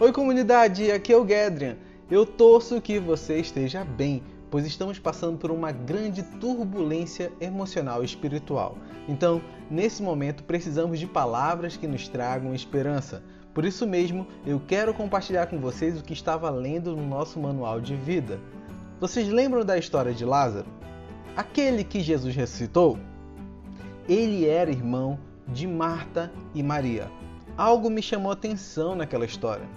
Oi comunidade, aqui é o Gedrian. Eu torço que você esteja bem, pois estamos passando por uma grande turbulência emocional e espiritual. Então, nesse momento, precisamos de palavras que nos tragam esperança. Por isso mesmo, eu quero compartilhar com vocês o que estava lendo no nosso manual de vida. Vocês lembram da história de Lázaro? Aquele que Jesus ressuscitou? Ele era irmão de Marta e Maria. Algo me chamou a atenção naquela história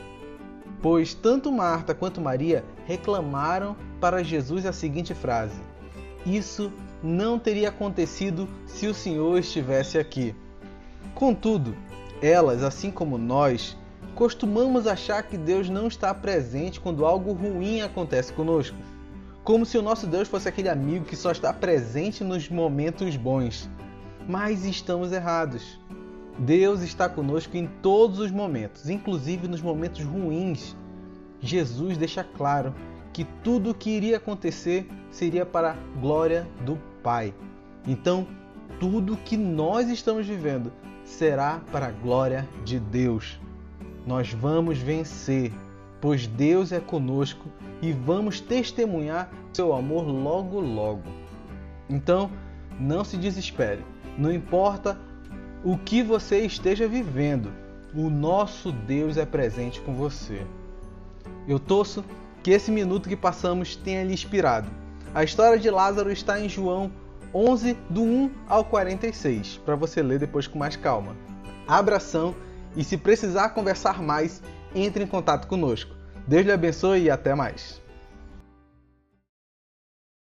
pois tanto Marta quanto Maria reclamaram para Jesus a seguinte frase: Isso não teria acontecido se o Senhor estivesse aqui. Contudo, elas, assim como nós, costumamos achar que Deus não está presente quando algo ruim acontece conosco. Como se o nosso Deus fosse aquele amigo que só está presente nos momentos bons. Mas estamos errados. Deus está conosco em todos os momentos, inclusive nos momentos ruins. Jesus deixa claro que tudo o que iria acontecer seria para a glória do Pai. Então, tudo que nós estamos vivendo será para a glória de Deus. Nós vamos vencer, pois Deus é conosco e vamos testemunhar seu amor logo logo. Então, não se desespere. Não importa o que você esteja vivendo, o nosso Deus é presente com você. Eu torço que esse minuto que passamos tenha lhe inspirado. A história de Lázaro está em João 11, do 1 ao 46, para você ler depois com mais calma. Abração e se precisar conversar mais, entre em contato conosco. Deus lhe abençoe e até mais.